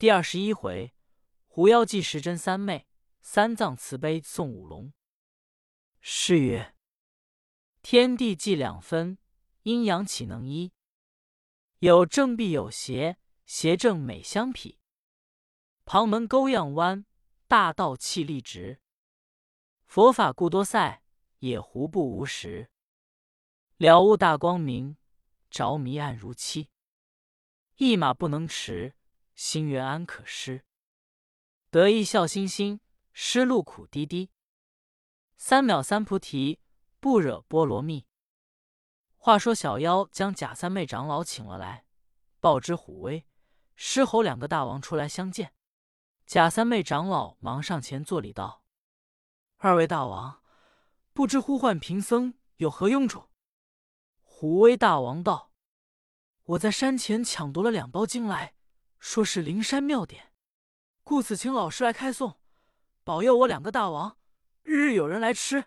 第二十一回，狐妖祭时真三昧，三藏慈悲送五龙。诗曰：天地既两分，阴阳岂能一？有正必有邪，邪正美相匹。旁门勾样弯，大道气力直。佛法故多赛，野狐不无时。了悟大光明，着迷暗如漆。一马不能驰，心猿安可失？得意笑欣欣，失路苦滴滴。三藐三菩提，不惹波罗蜜。话说小妖将贾三昧长老请了来，报知虎威、狮吼两个大王出来相见。贾三昧长老忙上前作礼道：“二位大王，不知呼唤贫僧有何用处？”虎威大王道。我在山前抢夺了两包经来，说是灵山妙典，故此请老师来开诵，保佑我两个大王日日有人来吃。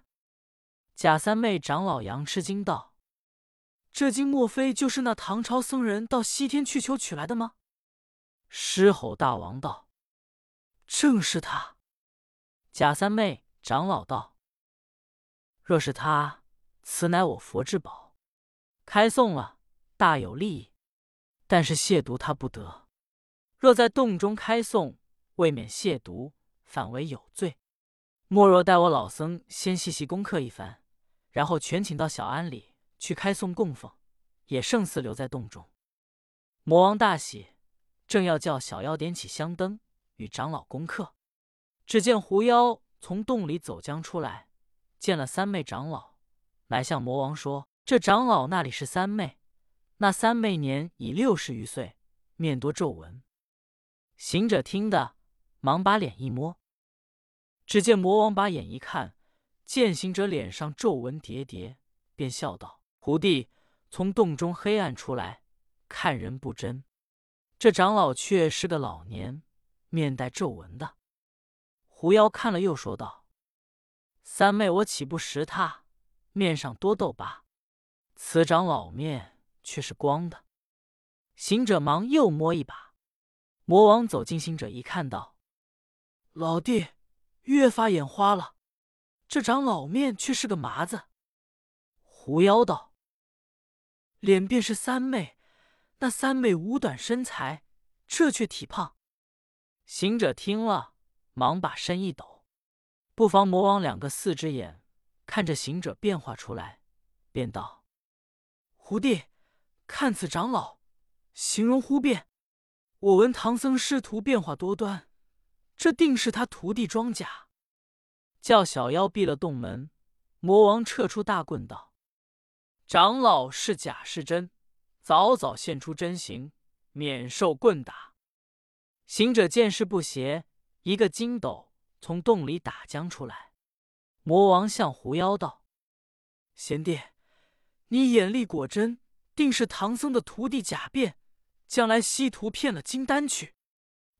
贾三昧长老杨吃惊道：“这经莫非就是那唐朝僧人到西天去求取来的吗？”狮吼大王道：“正是他。”贾三昧长老道：“若是他，此乃我佛之宝，开诵了，大有利益。”但是亵渎他不得，若在洞中开诵，未免亵渎，反为有罪。莫若待我老僧先细细功课一番，然后全请到小庵里去开诵供奉，也胜似留在洞中。魔王大喜，正要叫小妖点起香灯与长老功课，只见狐妖从洞里走将出来，见了三妹长老，乃向魔王说：“这长老那里是三妹？”那三妹年已六十余岁，面多皱纹。行者听得，忙把脸一摸，只见魔王把眼一看，见行者脸上皱纹叠叠，便笑道：“胡弟从洞中黑暗出来，看人不真。这长老却是个老年，面带皱纹的。”狐妖看了，又说道：“三妹，我岂不识他？面上多痘疤，此长老面。”却是光的，行者忙又摸一把。魔王走近行者一看，道：“老弟，越发眼花了。这长老面却是个麻子。”狐妖道：“脸便是三妹，那三妹五短身材，这却体胖。”行者听了，忙把身一抖，不妨魔王两个四只眼看着行者变化出来，便道：“胡弟。”看此长老，形容忽变。我闻唐僧师徒变化多端，这定是他徒弟装假。叫小妖闭了洞门。魔王撤出大棍道：“长老是假是真，早早现出真形，免受棍打。”行者见势不协，一个筋斗从洞里打将出来。魔王向狐妖道：“贤弟，你眼力果真。”定是唐僧的徒弟假变，将来西图骗了金丹去。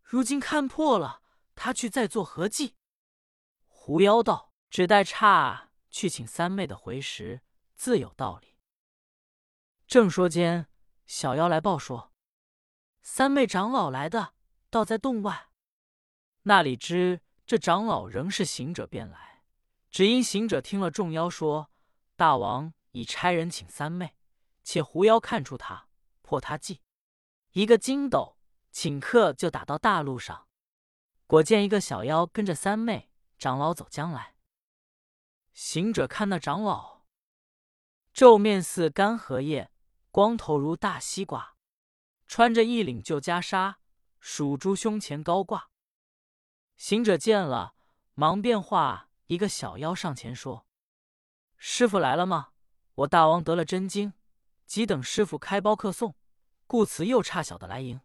如今看破了，他去再做何计？狐妖道：“只待差去请三妹的回时，自有道理。”正说间，小妖来报说：“三妹长老来的，倒在洞外。”那里知这长老仍是行者便来，只因行者听了众妖说，大王已差人请三妹。且狐妖看出他破他计，一个筋斗请客就打到大路上。果见一个小妖跟着三妹长老走将来。行者看那长老，皱面似干荷叶，光头如大西瓜，穿着一领旧袈裟，属猪胸前高挂。行者见了，忙变化一个小妖上前说：“师傅来了吗？我大王得了真经。”急等师傅开包客送，故此又差小的来迎。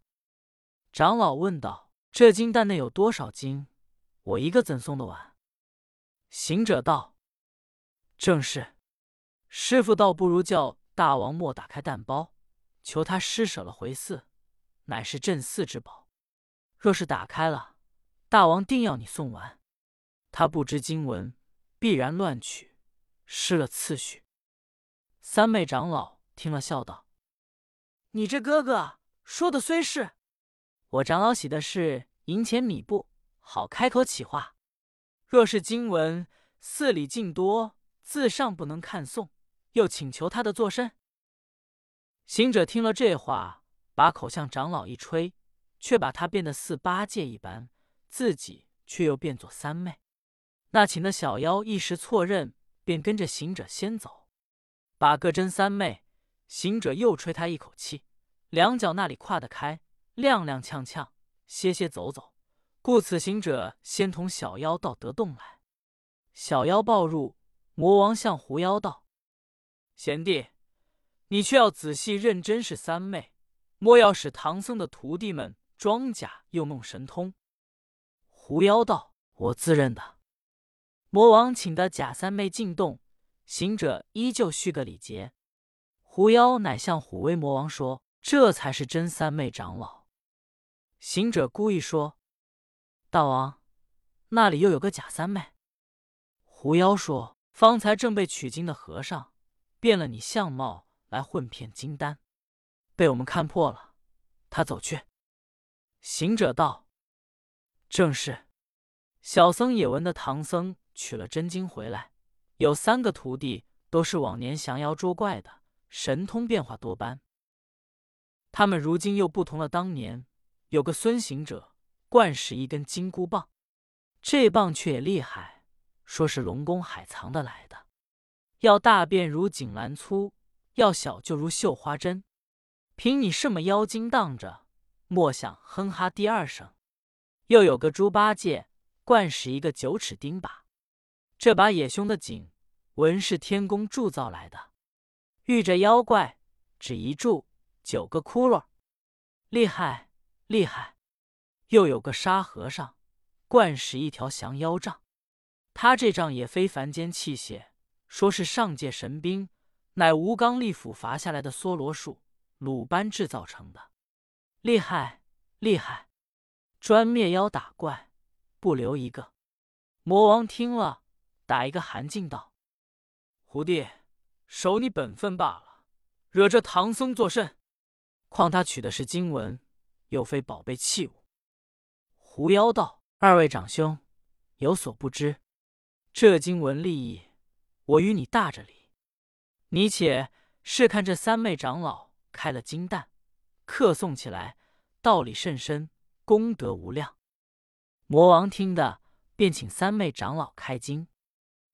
长老问道：“这金蛋内有多少金？我一个怎送得完？”行者道：“正是。师傅倒不如叫大王莫打开蛋包，求他施舍了回寺，乃是镇寺之宝。若是打开了，大王定要你送完。他不知经文，必然乱取，失了次序。”三昧长老。听了，笑道：“你这哥哥说的虽是，我长老喜的是银钱米布，好开口起话。若是经文，寺里尽多，自上不能看诵，又请求他的作甚？”行者听了这话，把口向长老一吹，却把他变得似八戒一般，自己却又变作三妹。那请的小妖一时错认，便跟着行者先走，把个真三昧。行者又吹他一口气，两脚那里跨得开，踉踉跄跄，歇歇走走。故此行者先同小妖到得洞来。小妖抱入，魔王向狐妖道：“贤弟，你却要仔细认真是三妹，莫要使唐僧的徒弟们装假又弄神通。”狐妖道：“我自认的。”魔王请的假三妹进洞，行者依旧续个礼节。狐妖乃向虎威魔王说：“这才是真三昧长老。”行者故意说：“大王，那里又有个假三昧？”狐妖说：“方才正被取经的和尚变了你相貌来混骗金丹，被我们看破了。他走去。”行者道：“正是。小僧也闻得唐僧取了真经回来，有三个徒弟都是往年降妖捉怪的。”神通变化多般，他们如今又不同了当年。有个孙行者，惯使一根金箍棒，这棒却也厉害，说是龙宫海藏的来的。要大便如锦兰粗，要小就如绣花针。凭你什么妖精当着，莫想哼哈第二声。又有个猪八戒，惯使一个九齿钉耙，这把也凶的紧，纹是天宫铸造来的。遇着妖怪，只一柱九个窟窿，厉害厉害！又有个沙和尚，惯使一条降妖杖，他这杖也非凡间器械，说是上界神兵，乃吴刚力斧伐下来的梭罗树、鲁班制造成的，厉害厉害！专灭妖打怪，不留一个。魔王听了，打一个寒噤道：“胡弟。”守你本分罢了，惹这唐僧作甚？况他取的是经文，又非宝贝器物。狐妖道：“二位长兄有所不知，这经文立意，我与你大着礼。你且试看这三昧长老开了金蛋，客诵起来，道理甚深，功德无量。”魔王听得，便请三昧长老开经。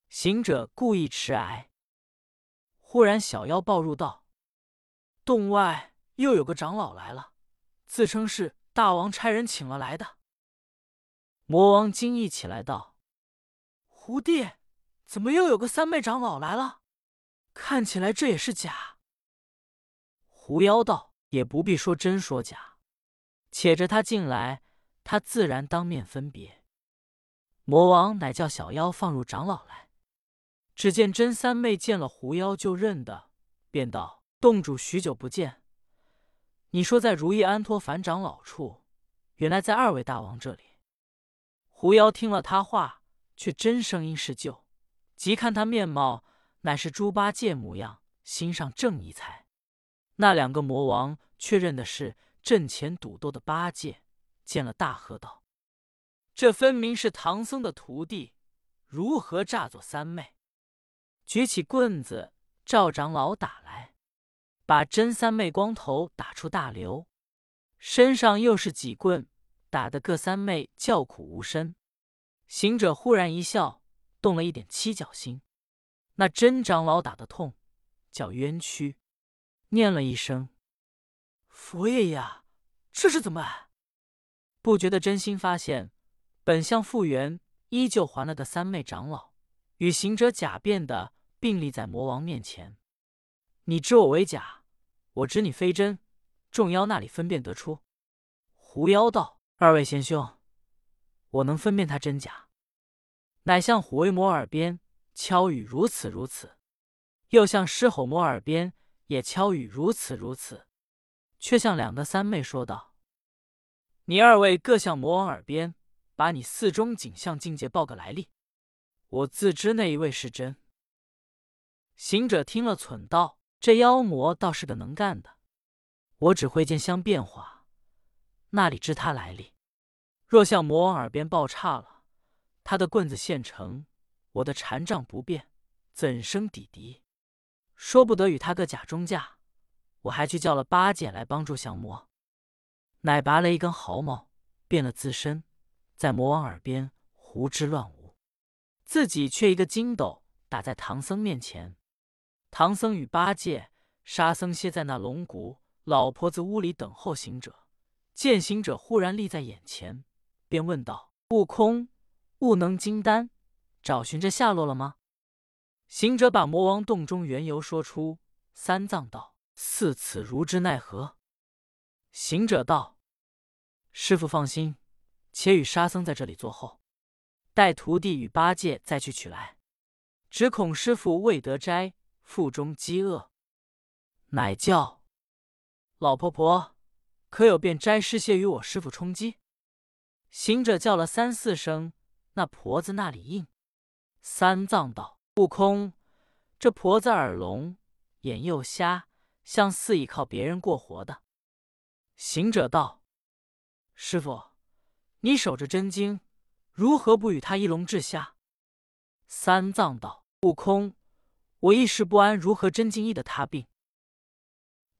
行者故意迟挨。忽然，小妖报入道：“洞外又有个长老来了，自称是大王差人请了来的。”魔王惊异起来道：“胡弟，怎么又有个三昧长老来了？看起来这也是假。”狐妖道：“也不必说真说假，且着他进来，他自然当面分别。”魔王乃叫小妖放入长老来。只见真三妹见了狐妖就认得，便道：“洞主许久不见，你说在如意安托凡长老处，原来在二位大王这里。”狐妖听了他话，却真声音是旧，即看他面貌，乃是猪八戒模样，心上正一才。那两个魔王却认的是阵前赌斗的八戒，见了大喝道：“这分明是唐僧的徒弟，如何诈作三妹？”举起棍子，赵长老打来，把真三昧光头打出大流，身上又是几棍，打得各三昧叫苦无声。行者忽然一笑，动了一点七角心。那真长老打得痛，叫冤屈，念了一声：“佛爷呀，这是怎么？”不觉得真心发现，本相复原，依旧还了的三昧长老，与行者假变的。并立在魔王面前，你知我为假，我知你非真，众妖那里分辨得出？狐妖道：“二位贤兄，我能分辨他真假。”乃向虎威魔耳边敲语如此如此，又向狮吼魔耳边也敲语如此如此，却向两个三妹说道：“你二位各向魔王耳边把你四中景象境界报个来历，我自知那一位是真。”行者听了，忖道：“这妖魔倒是个能干的。我只会见相变化，那里知他来历？若向魔王耳边报差了，他的棍子现成，我的禅杖不变，怎生抵敌？说不得与他个假中架，我还去叫了八戒来帮助降魔。乃拔了一根毫毛，变了自身，在魔王耳边胡之乱舞，自己却一个筋斗打在唐僧面前。唐僧与八戒、沙僧歇在那龙骨老婆子屋里等候行者，见行者忽然立在眼前，便问道：“悟空，悟能金丹，找寻着下落了吗？”行者把魔王洞中缘由说出。三藏道：“似此如之奈何？”行者道。师傅放心，且与沙僧在这里坐候，待徒弟与八戒再去取来。只恐师傅未得斋，腹中饥饿，乃叫老婆婆，可有便斋师蟹与我师傅充饥？行者叫了三四声，那婆子那里应？三藏道：“悟空，这婆子耳聋，眼又瞎，像似倚靠别人过活的。”行者道。师傅，你守着真经，如何不与他一笼治下？三藏道：“悟空，我一时不安，如何真经医的他病？”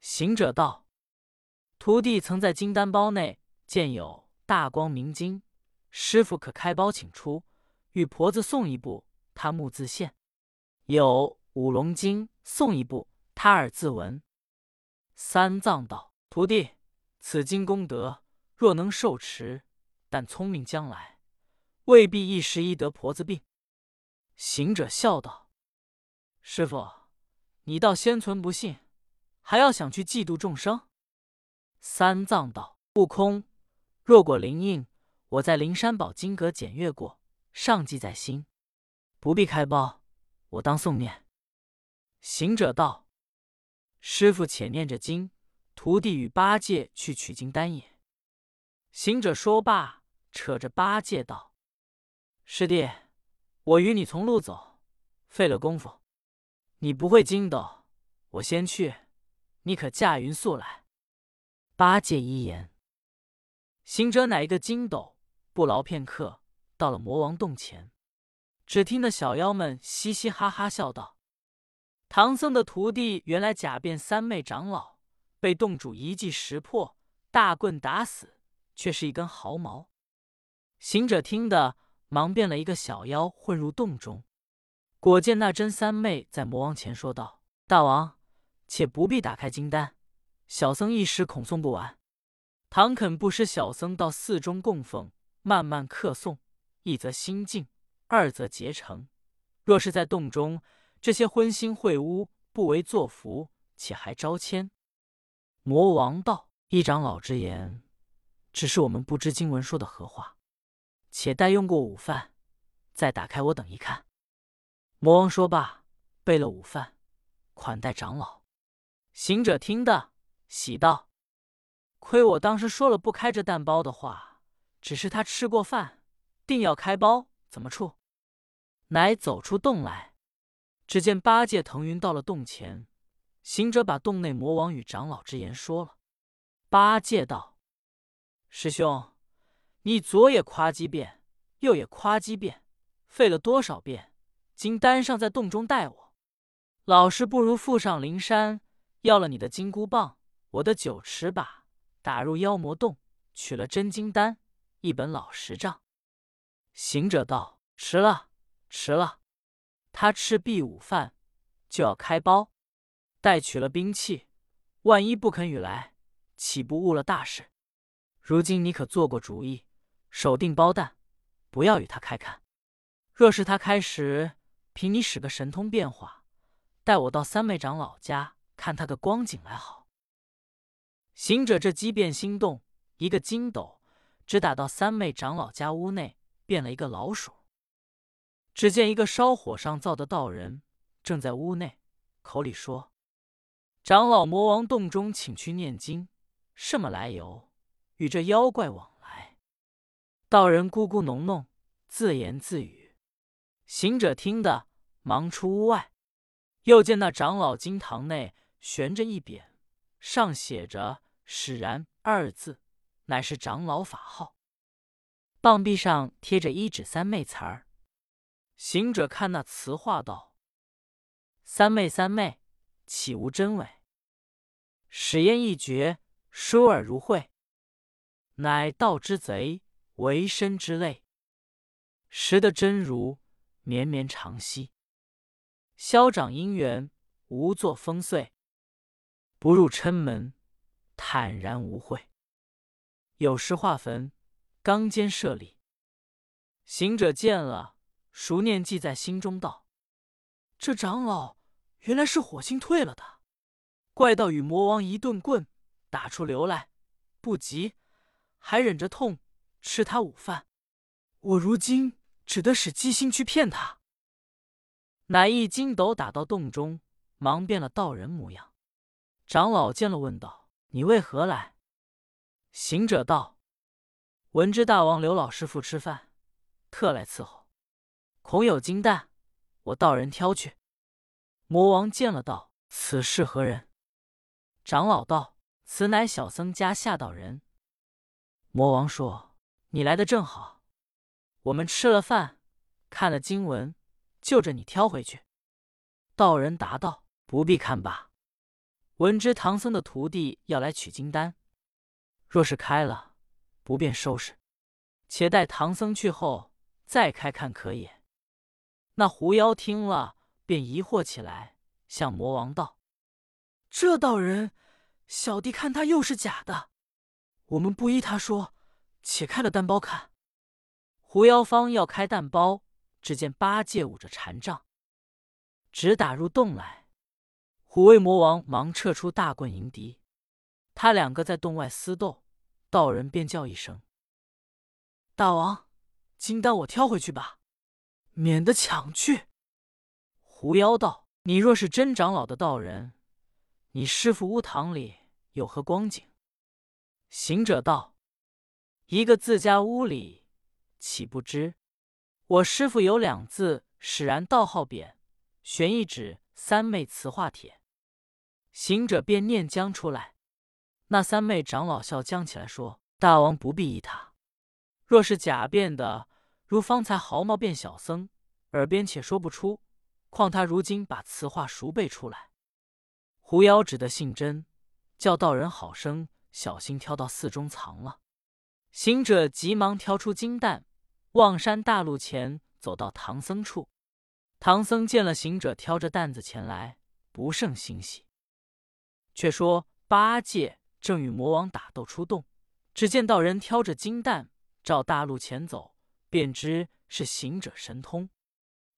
行者道：“徒弟曾在金丹包内见有大光明经，师傅可开包请出，与婆子送一部，他目自现；有五龙经，送一部，他耳自闻。”三藏道：“徒弟，此经功德。”若能受持，但聪明将来，未必一时医得婆子病。行者笑道：“师傅，你倒先存不信，还要想去嫉妒众生。”三藏道：“悟空，若果灵应，我在灵山宝金阁检阅过，上记在心，不必开包，我当诵念。”行者道：“师傅且念着经，徒弟与八戒去取经丹也。”行者说罢，扯着八戒道：“师弟，我与你从路走，费了功夫。你不会筋斗，我先去，你可驾云速来。”八戒一言，行者乃一个筋斗，不劳片刻，到了魔王洞前。只听得小妖们嘻嘻哈哈笑道：“唐僧的徒弟原来假变三昧长老，被洞主一记识破，大棍打死。”却是一根毫毛。行者听得，忙变了一个小妖混入洞中，果见那真三昧在魔王前说道：“大王，且不必打开金丹，小僧一时恐诵不完。唐肯不施小僧到寺中供奉，慢慢刻诵，一则心静，二则结成。若是在洞中，这些荤腥秽污，不为作福，且还招迁。”魔王道：“一长老之言。”只是我们不知经文说的何话，且待用过午饭，再打开。我等一看。魔王说罢，备了午饭，款待长老。行者听得，喜道：“亏我当时说了不开这蛋包的话，只是他吃过饭，定要开包，怎么处？”乃走出洞来，只见八戒、腾云到了洞前。行者把洞内魔王与长老之言说了。八戒道。师兄，你左也夸几遍，右也夸几遍，费了多少遍？金丹上在洞中待我，老师不如附上灵山，要了你的金箍棒，我的九尺把，打入妖魔洞，取了真金丹，一本老实账。行者道：“迟了，迟了！他吃毕午饭，就要开包，待取了兵器，万一不肯与来，岂不误了大事？”如今你可做过主意，守定包蛋，不要与他开看。若是他开时，凭你使个神通变化，带我到三昧长老家看他个光景来好。行者这机变心动，一个筋斗只打到三昧长老家屋内，变了一个老鼠。只见一个烧火上灶的道人正在屋内，口里说：“长老魔王洞中请去念经，什么来由？”与这妖怪往来，道人咕咕哝哝，自言自语。行者听得，忙出屋外，又见那长老金堂内悬着一匾，上写着“使然”二字，乃是长老法号。棒壁上贴着一指三昧词儿。行者看那词话道：“三昧三昧，岂无真伪？使言一绝，舒耳如慧。乃道之贼，为身之累。识得真如，绵绵长息。消长因缘，无作风碎。不入嗔门，坦然无悔。有时化坟，刚坚设立。行者见了。”熟念记在心中，道：“这长老原来是火星退了的，怪道与魔王一顿棍打出流来，不急，还忍着痛吃他午饭。我如今只得使机心去骗他。”乃一筋斗打到洞中，忙变了道人模样。长老见了，问道：“你为何来？”行者道：“闻知大王刘老师傅吃饭，特来伺候。”恐有金蛋，我道人挑去。魔王见了，道：“此事何人？”长老道：“此乃小僧家下道人。”魔王说：“你来的正好，我们吃了饭，看了经文，就着你挑回去。”道人答道：“不必看罢。闻知唐僧的徒弟要来取金丹，若是开了，不便收拾，且待唐僧去后再开看可也。”那狐妖听了，便疑惑起来，向魔王道：“这道人，小弟看他又是假的。我们不依他说，且开了蛋包看。”狐妖方要开蛋包，只见八戒舞着禅杖，直打入洞来。虎威魔王忙撤出大棍迎敌，他两个在洞外厮斗，道人便叫一声：“大王，金丹我挑回去吧。”免得抢去。狐妖道：“你若是真长老的道人，你师傅屋堂里有何光景？”行者道：“一个自家屋里，岂不知？我师傅有两字使然道号匾，悬一指三昧词话帖。”行者便念将出来。那三昧长老笑将起来说：“大王不必疑他，若是假变的。”如方才毫毛变小僧，耳边且说不出，况他如今把词话熟背出来。狐妖只得信真，叫道人好生小心挑到寺中藏了。行者急忙挑出金蛋，望山大路前走到唐僧处。唐僧见了行者挑着担子前来，不胜欣喜。却说八戒正与魔王打斗出洞，只见道人挑着金蛋照大路前走。便知是行者神通，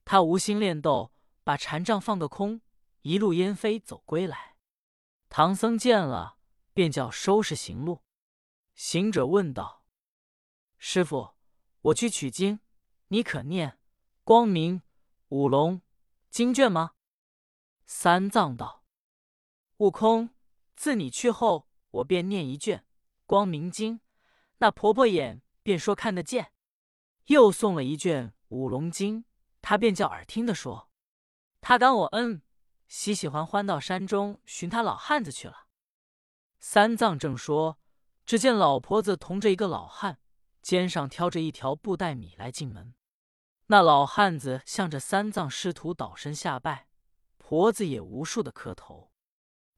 他无心练斗，把禅杖放个空，一路烟飞走归来。唐僧见了，便叫收拾行路。行者问道：“师傅，我去取经，你可念光明五龙经卷吗？”三藏道：“悟空，自你去后，我便念一卷光明经，那婆婆眼便说看得见。”又送了一卷《五龙经》，他便叫耳听的说：“他感我恩，喜喜欢欢到山中寻他老汉子去了。”三藏正说，只见老婆子同着一个老汉，肩上挑着一条布袋米来进门。那老汉子向着三藏师徒倒身下拜，婆子也无数的磕头，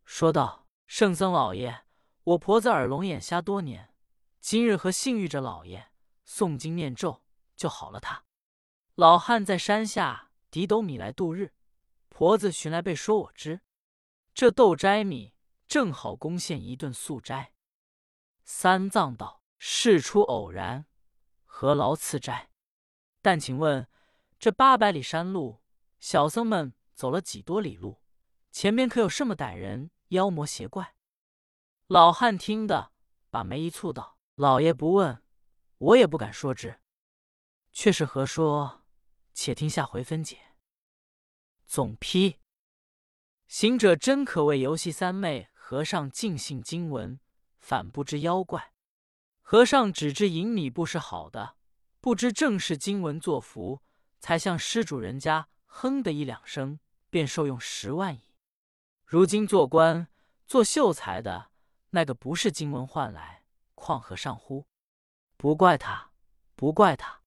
说道：“圣僧老爷，我婆子耳聋眼瞎多年，今日和幸遇着老爷诵经念咒。”就好了。他老汉在山下抵斗米来度日，婆子寻来被说我知，这豆斋米正好贡献一顿素斋。三藏道：“事出偶然，何劳赐斋？但请问这八百里山路，小僧们走了几多里路？前边可有什么歹人、妖魔邪怪？”老汉听得，把眉一蹙道：“老爷不问，我也不敢说之。”却是何说？且听下回分解。总批：行者真可谓游戏三昧和尚尽信经文，反不知妖怪。和尚只知银米布是好的，不知正是经文作福，才向施主人家哼的一两声，便受用十万矣。如今做官做秀才的，那个不是经文换来，况和尚乎？不怪他，不怪他。